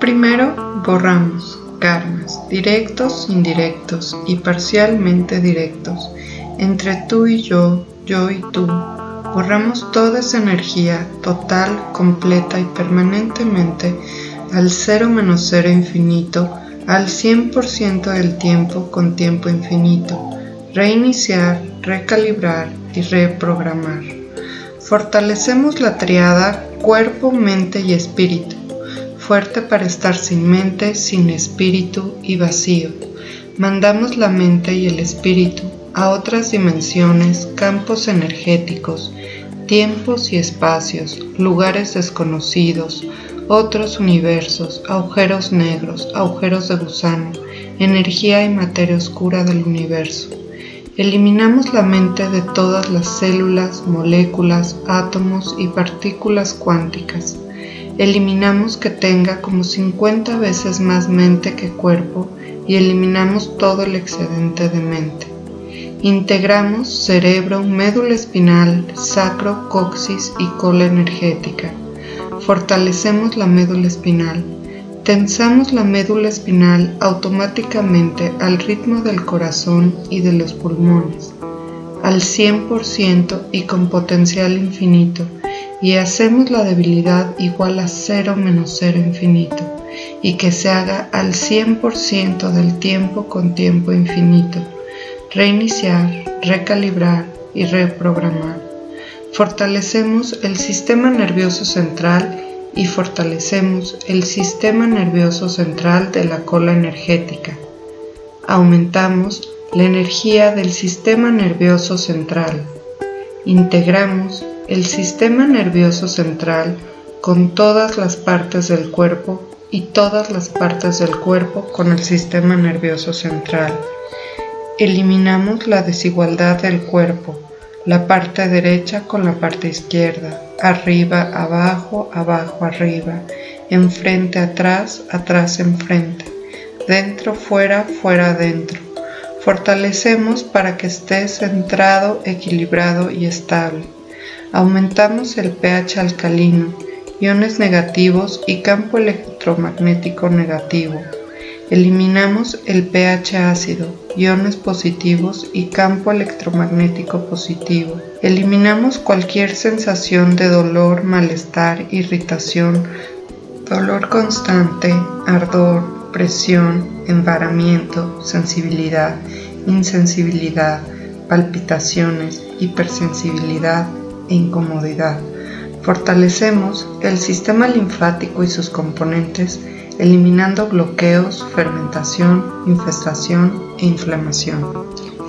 Primero, borramos karmas directos, indirectos y parcialmente directos entre tú y yo, yo y tú. Borramos toda esa energía total, completa y permanentemente al cero menos cero infinito, al 100% del tiempo con tiempo infinito. Reiniciar, recalibrar y reprogramar. Fortalecemos la triada cuerpo, mente y espíritu fuerte para estar sin mente, sin espíritu y vacío. Mandamos la mente y el espíritu a otras dimensiones, campos energéticos, tiempos y espacios, lugares desconocidos, otros universos, agujeros negros, agujeros de gusano, energía y materia oscura del universo. Eliminamos la mente de todas las células, moléculas, átomos y partículas cuánticas eliminamos que tenga como 50 veces más mente que cuerpo y eliminamos todo el excedente de mente. Integramos cerebro, médula espinal, sacro, coxis y cola energética. Fortalecemos la médula espinal. Tensamos la médula espinal automáticamente al ritmo del corazón y de los pulmones, al 100% y con potencial infinito y hacemos la debilidad igual a cero menos cero infinito y que se haga al 100% del tiempo con tiempo infinito. Reiniciar, recalibrar y reprogramar. Fortalecemos el sistema nervioso central y fortalecemos el sistema nervioso central de la cola energética. Aumentamos la energía del sistema nervioso central. Integramos el sistema nervioso central con todas las partes del cuerpo y todas las partes del cuerpo con el sistema nervioso central. Eliminamos la desigualdad del cuerpo, la parte derecha con la parte izquierda, arriba, abajo, abajo, arriba, enfrente, atrás, atrás, enfrente, dentro, fuera, fuera, dentro. Fortalecemos para que esté centrado, equilibrado y estable aumentamos el pH alcalino, iones negativos y campo electromagnético negativo. Eliminamos el pH ácido, iones positivos y campo electromagnético positivo. Eliminamos cualquier sensación de dolor, malestar, irritación, dolor constante, ardor, presión, embaramiento, sensibilidad, insensibilidad, palpitaciones, hipersensibilidad, incomodidad. Fortalecemos el sistema linfático y sus componentes eliminando bloqueos, fermentación, infestación e inflamación.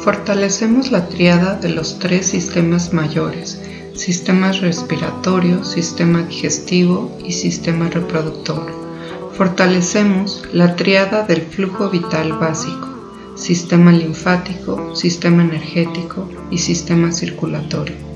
Fortalecemos la triada de los tres sistemas mayores, sistema respiratorio, sistema digestivo y sistema reproductor. Fortalecemos la triada del flujo vital básico, sistema linfático, sistema energético y sistema circulatorio.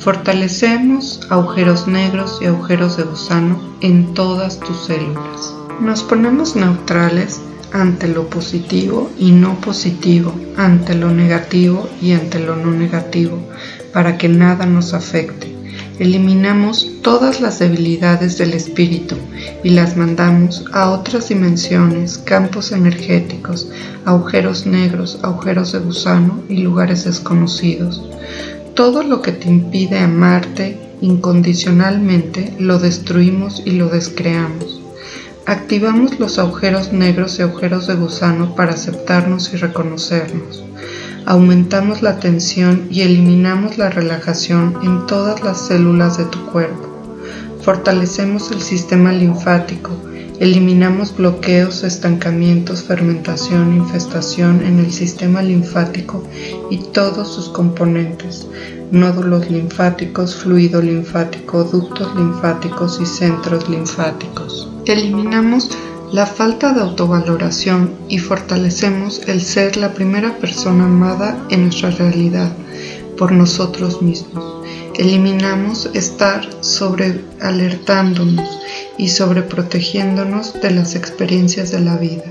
Fortalecemos agujeros negros y agujeros de gusano en todas tus células. Nos ponemos neutrales ante lo positivo y no positivo, ante lo negativo y ante lo no negativo, para que nada nos afecte. Eliminamos todas las debilidades del espíritu y las mandamos a otras dimensiones, campos energéticos, agujeros negros, agujeros de gusano y lugares desconocidos. Todo lo que te impide amarte incondicionalmente lo destruimos y lo descreamos. Activamos los agujeros negros y agujeros de gusano para aceptarnos y reconocernos. Aumentamos la tensión y eliminamos la relajación en todas las células de tu cuerpo. Fortalecemos el sistema linfático Eliminamos bloqueos, estancamientos, fermentación, infestación en el sistema linfático y todos sus componentes, nódulos linfáticos, fluido linfático, ductos linfáticos y centros linfáticos. Eliminamos la falta de autovaloración y fortalecemos el ser la primera persona amada en nuestra realidad por nosotros mismos. Eliminamos estar sobre alertándonos y sobreprotegiéndonos de las experiencias de la vida.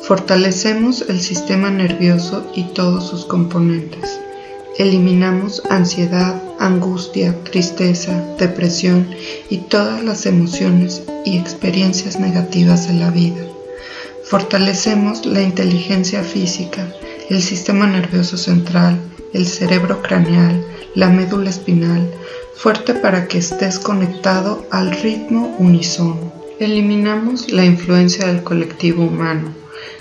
Fortalecemos el sistema nervioso y todos sus componentes. Eliminamos ansiedad, angustia, tristeza, depresión y todas las emociones y experiencias negativas de la vida. Fortalecemos la inteligencia física, el sistema nervioso central, el cerebro craneal, la médula espinal, fuerte para que estés conectado al ritmo unísono. Eliminamos la influencia del colectivo humano,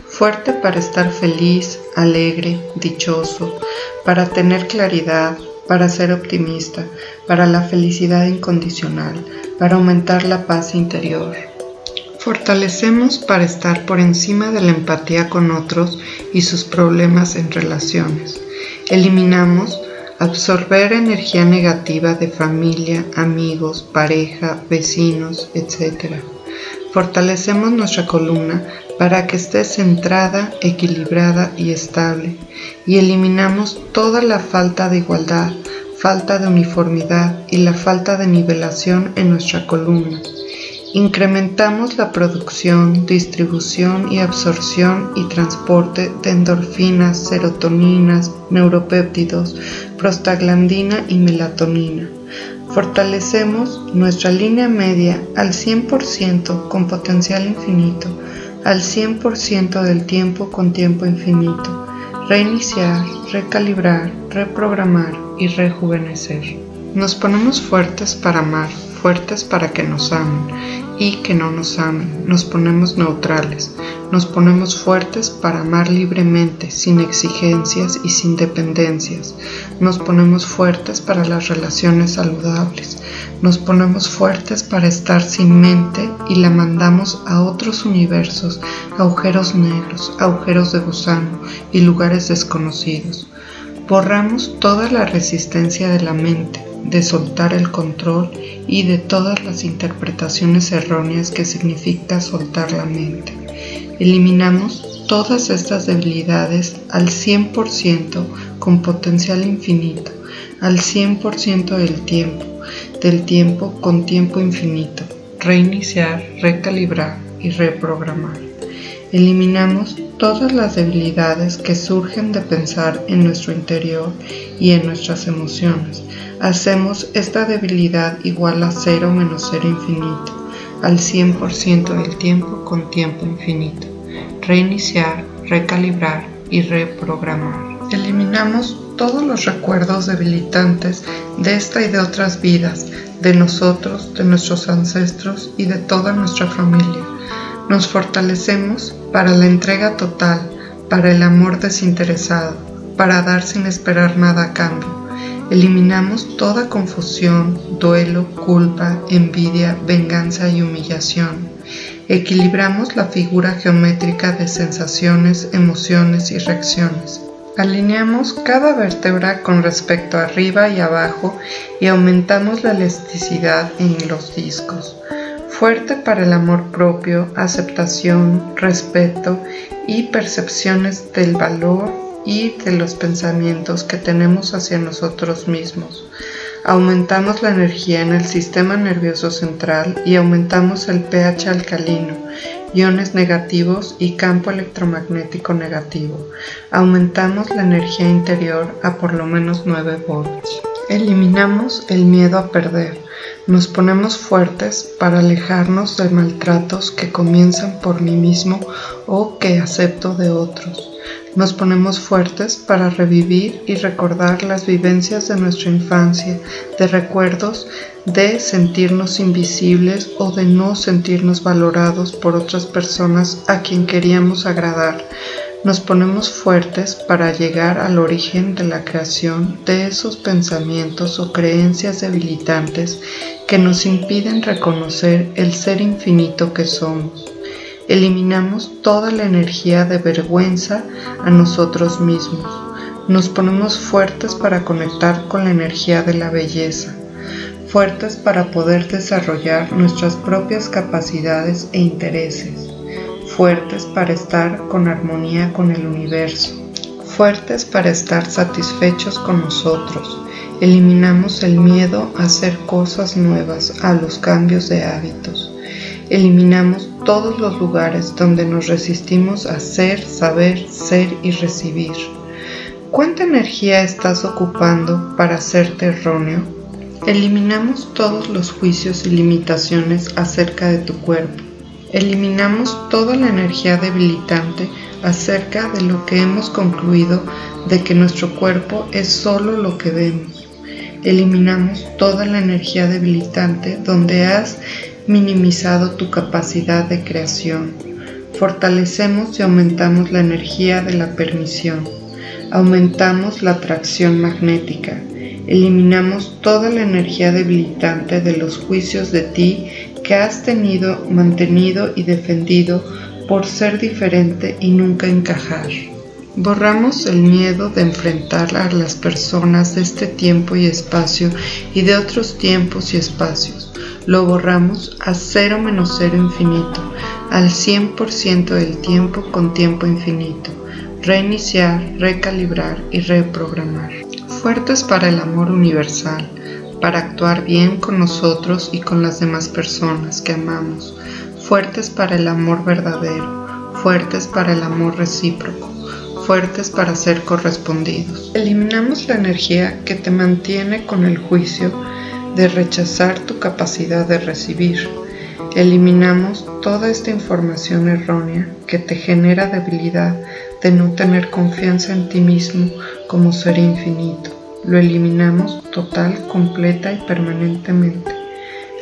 fuerte para estar feliz, alegre, dichoso, para tener claridad, para ser optimista, para la felicidad incondicional, para aumentar la paz interior. Fortalecemos para estar por encima de la empatía con otros y sus problemas en relaciones. Eliminamos absorber energía negativa de familia, amigos, pareja, vecinos, etc. Fortalecemos nuestra columna para que esté centrada, equilibrada y estable, y eliminamos toda la falta de igualdad, falta de uniformidad y la falta de nivelación en nuestra columna. Incrementamos la producción, distribución y absorción y transporte de endorfinas, serotoninas, neuropéptidos, prostaglandina y melatonina. Fortalecemos nuestra línea media al 100% con potencial infinito al 100% del tiempo con tiempo infinito, reiniciar, recalibrar, reprogramar y rejuvenecer. Nos ponemos fuertes para amar, fuertes para que nos amen y que no nos amen. Nos ponemos neutrales, nos ponemos fuertes para amar libremente, sin exigencias y sin dependencias. Nos ponemos fuertes para las relaciones saludables. Nos ponemos fuertes para estar sin mente y la mandamos a otros universos, agujeros negros, agujeros de gusano y lugares desconocidos. Borramos toda la resistencia de la mente de soltar el control y de todas las interpretaciones erróneas que significa soltar la mente. Eliminamos todas estas debilidades al 100% con potencial infinito, al 100% del tiempo, del tiempo con tiempo infinito, reiniciar, recalibrar y reprogramar. Eliminamos todas las debilidades que surgen de pensar en nuestro interior y en nuestras emociones, hacemos esta debilidad igual a cero menos cero infinito, al 100% del tiempo con tiempo infinito. Reiniciar, recalibrar y reprogramar. Eliminamos todos los recuerdos debilitantes de esta y de otras vidas, de nosotros, de nuestros ancestros y de toda nuestra familia. Nos fortalecemos para la entrega total, para el amor desinteresado, para dar sin esperar nada a cambio Eliminamos toda confusión, duelo, culpa, envidia, venganza y humillación. Equilibramos la figura geométrica de sensaciones, emociones y reacciones. Alineamos cada vértebra con respecto a arriba y abajo y aumentamos la elasticidad en los discos. Fuerte para el amor propio, aceptación, respeto y percepciones del valor y de los pensamientos que tenemos hacia nosotros mismos. Aumentamos la energía en el sistema nervioso central y aumentamos el pH alcalino, iones negativos y campo electromagnético negativo. Aumentamos la energía interior a por lo menos 9 volts. Eliminamos el miedo a perder. Nos ponemos fuertes para alejarnos de maltratos que comienzan por mí mismo o que acepto de otros. Nos ponemos fuertes para revivir y recordar las vivencias de nuestra infancia, de recuerdos de sentirnos invisibles o de no sentirnos valorados por otras personas a quien queríamos agradar. Nos ponemos fuertes para llegar al origen de la creación de esos pensamientos o creencias debilitantes que nos impiden reconocer el ser infinito que somos eliminamos toda la energía de vergüenza a nosotros mismos. Nos ponemos fuertes para conectar con la energía de la belleza, fuertes para poder desarrollar nuestras propias capacidades e intereses, fuertes para estar con armonía con el universo, fuertes para estar satisfechos con nosotros. Eliminamos el miedo a hacer cosas nuevas, a los cambios de hábitos. Eliminamos todos los lugares donde nos resistimos a ser, saber, ser y recibir. ¿Cuánta energía estás ocupando para hacerte erróneo? Eliminamos todos los juicios y limitaciones acerca de tu cuerpo. Eliminamos toda la energía debilitante acerca de lo que hemos concluido de que nuestro cuerpo es solo lo que vemos. Eliminamos toda la energía debilitante donde has minimizado tu capacidad de creación. Fortalecemos y aumentamos la energía de la permisión. Aumentamos la atracción magnética. Eliminamos toda la energía debilitante de los juicios de ti que has tenido, mantenido y defendido por ser diferente y nunca encajar. Borramos el miedo de enfrentar a las personas de este tiempo y espacio y de otros tiempos y espacios. Lo borramos a cero menos cero infinito, al 100% del tiempo con tiempo infinito. Reiniciar, recalibrar y reprogramar. Fuertes para el amor universal, para actuar bien con nosotros y con las demás personas que amamos. Fuertes para el amor verdadero, fuertes para el amor recíproco fuertes para ser correspondidos. Eliminamos la energía que te mantiene con el juicio de rechazar tu capacidad de recibir. Eliminamos toda esta información errónea que te genera debilidad de no tener confianza en ti mismo como ser infinito. Lo eliminamos total, completa y permanentemente,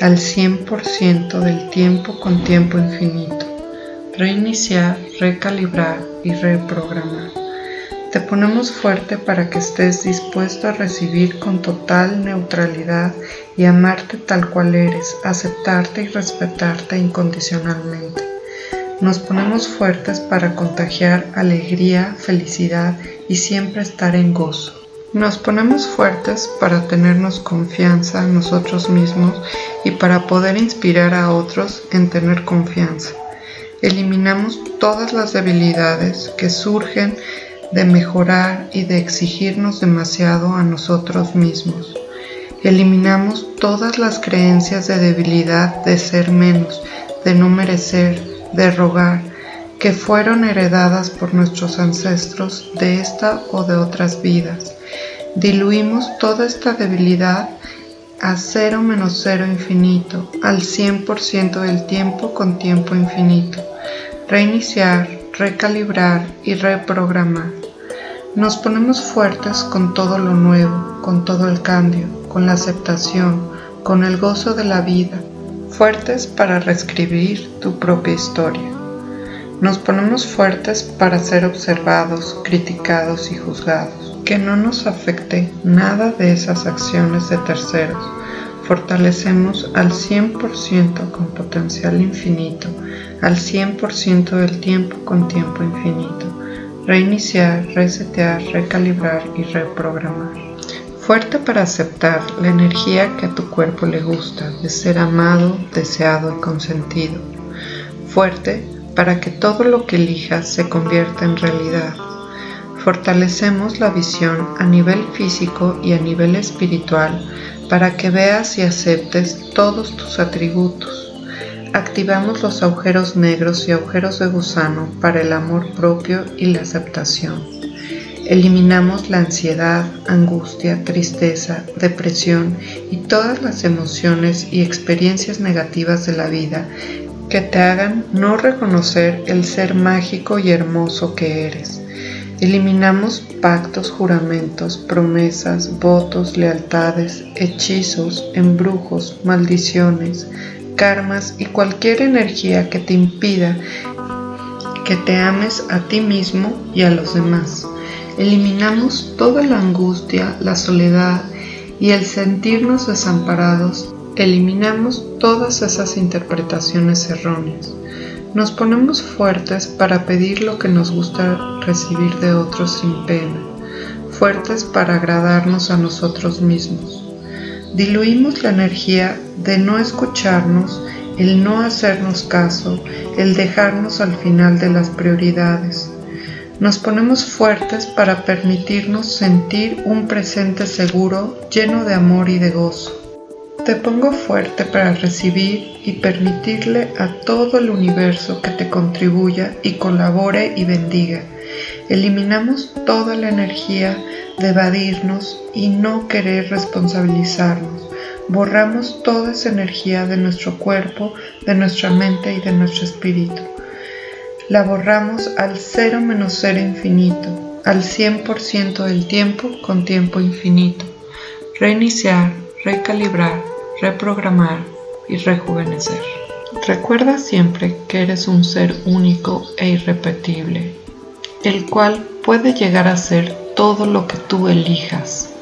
al 100% del tiempo con tiempo infinito. Reiniciar, recalibrar y reprogramar. Te ponemos fuerte para que estés dispuesto a recibir con total neutralidad y amarte tal cual eres, aceptarte y respetarte incondicionalmente. Nos ponemos fuertes para contagiar alegría, felicidad y siempre estar en gozo. Nos ponemos fuertes para tenernos confianza en nosotros mismos y para poder inspirar a otros en tener confianza. Eliminamos todas las debilidades que surgen de mejorar y de exigirnos demasiado a nosotros mismos. Eliminamos todas las creencias de debilidad, de ser menos, de no merecer, de rogar, que fueron heredadas por nuestros ancestros de esta o de otras vidas. Diluimos toda esta debilidad a cero menos cero infinito, al 100% del tiempo con tiempo infinito. Reiniciar, recalibrar y reprogramar. Nos ponemos fuertes con todo lo nuevo, con todo el cambio, con la aceptación, con el gozo de la vida, fuertes para reescribir tu propia historia. Nos ponemos fuertes para ser observados, criticados y juzgados que no nos afecte nada de esas acciones de terceros. Fortalecemos al 100% con potencial infinito, al 100% del tiempo con tiempo infinito. Reiniciar, resetear, recalibrar y reprogramar. Fuerte para aceptar la energía que a tu cuerpo le gusta, de ser amado, deseado y consentido. Fuerte para que todo lo que elijas se convierta en realidad fortalecemos la visión a nivel físico y a nivel espiritual para que veas y aceptes todos tus atributos. Activamos los agujeros negros y agujeros de gusano para el amor propio y la aceptación. Eliminamos la ansiedad, angustia, tristeza, depresión y todas las emociones y experiencias negativas de la vida que te hagan no reconocer el ser mágico y hermoso que eres. Eliminamos pactos, juramentos, promesas, votos, lealtades, hechizos, embrujos, maldiciones, karmas y cualquier energía que te impida que te ames a ti mismo y a los demás. Eliminamos toda la angustia, la soledad y el sentirnos desamparados. Eliminamos todas esas interpretaciones erróneas. Nos ponemos fuertes para pedir lo que nos gusta recibir de otros sin pena, fuertes para agradarnos a nosotros mismos. Diluimos la energía de no escucharnos, el no hacernos caso, el dejarnos al final de las prioridades. Nos ponemos fuertes para permitirnos sentir un presente seguro, lleno de amor y de gozo. Te pongo fuerte para recibir y permitirle a todo el universo que te contribuya y colabore y bendiga. Eliminamos toda la energía de evadirnos y no querer responsabilizarnos. Borramos toda esa energía de nuestro cuerpo, de nuestra mente y de nuestro espíritu. La borramos al cero menos cero infinito, al 100% del tiempo con tiempo infinito. Reiniciar, recalibrar, reprogramar y rejuvenecer. Recuerda siempre que eres un ser único e irrepetible, el cual puede llegar a ser todo lo que tú elijas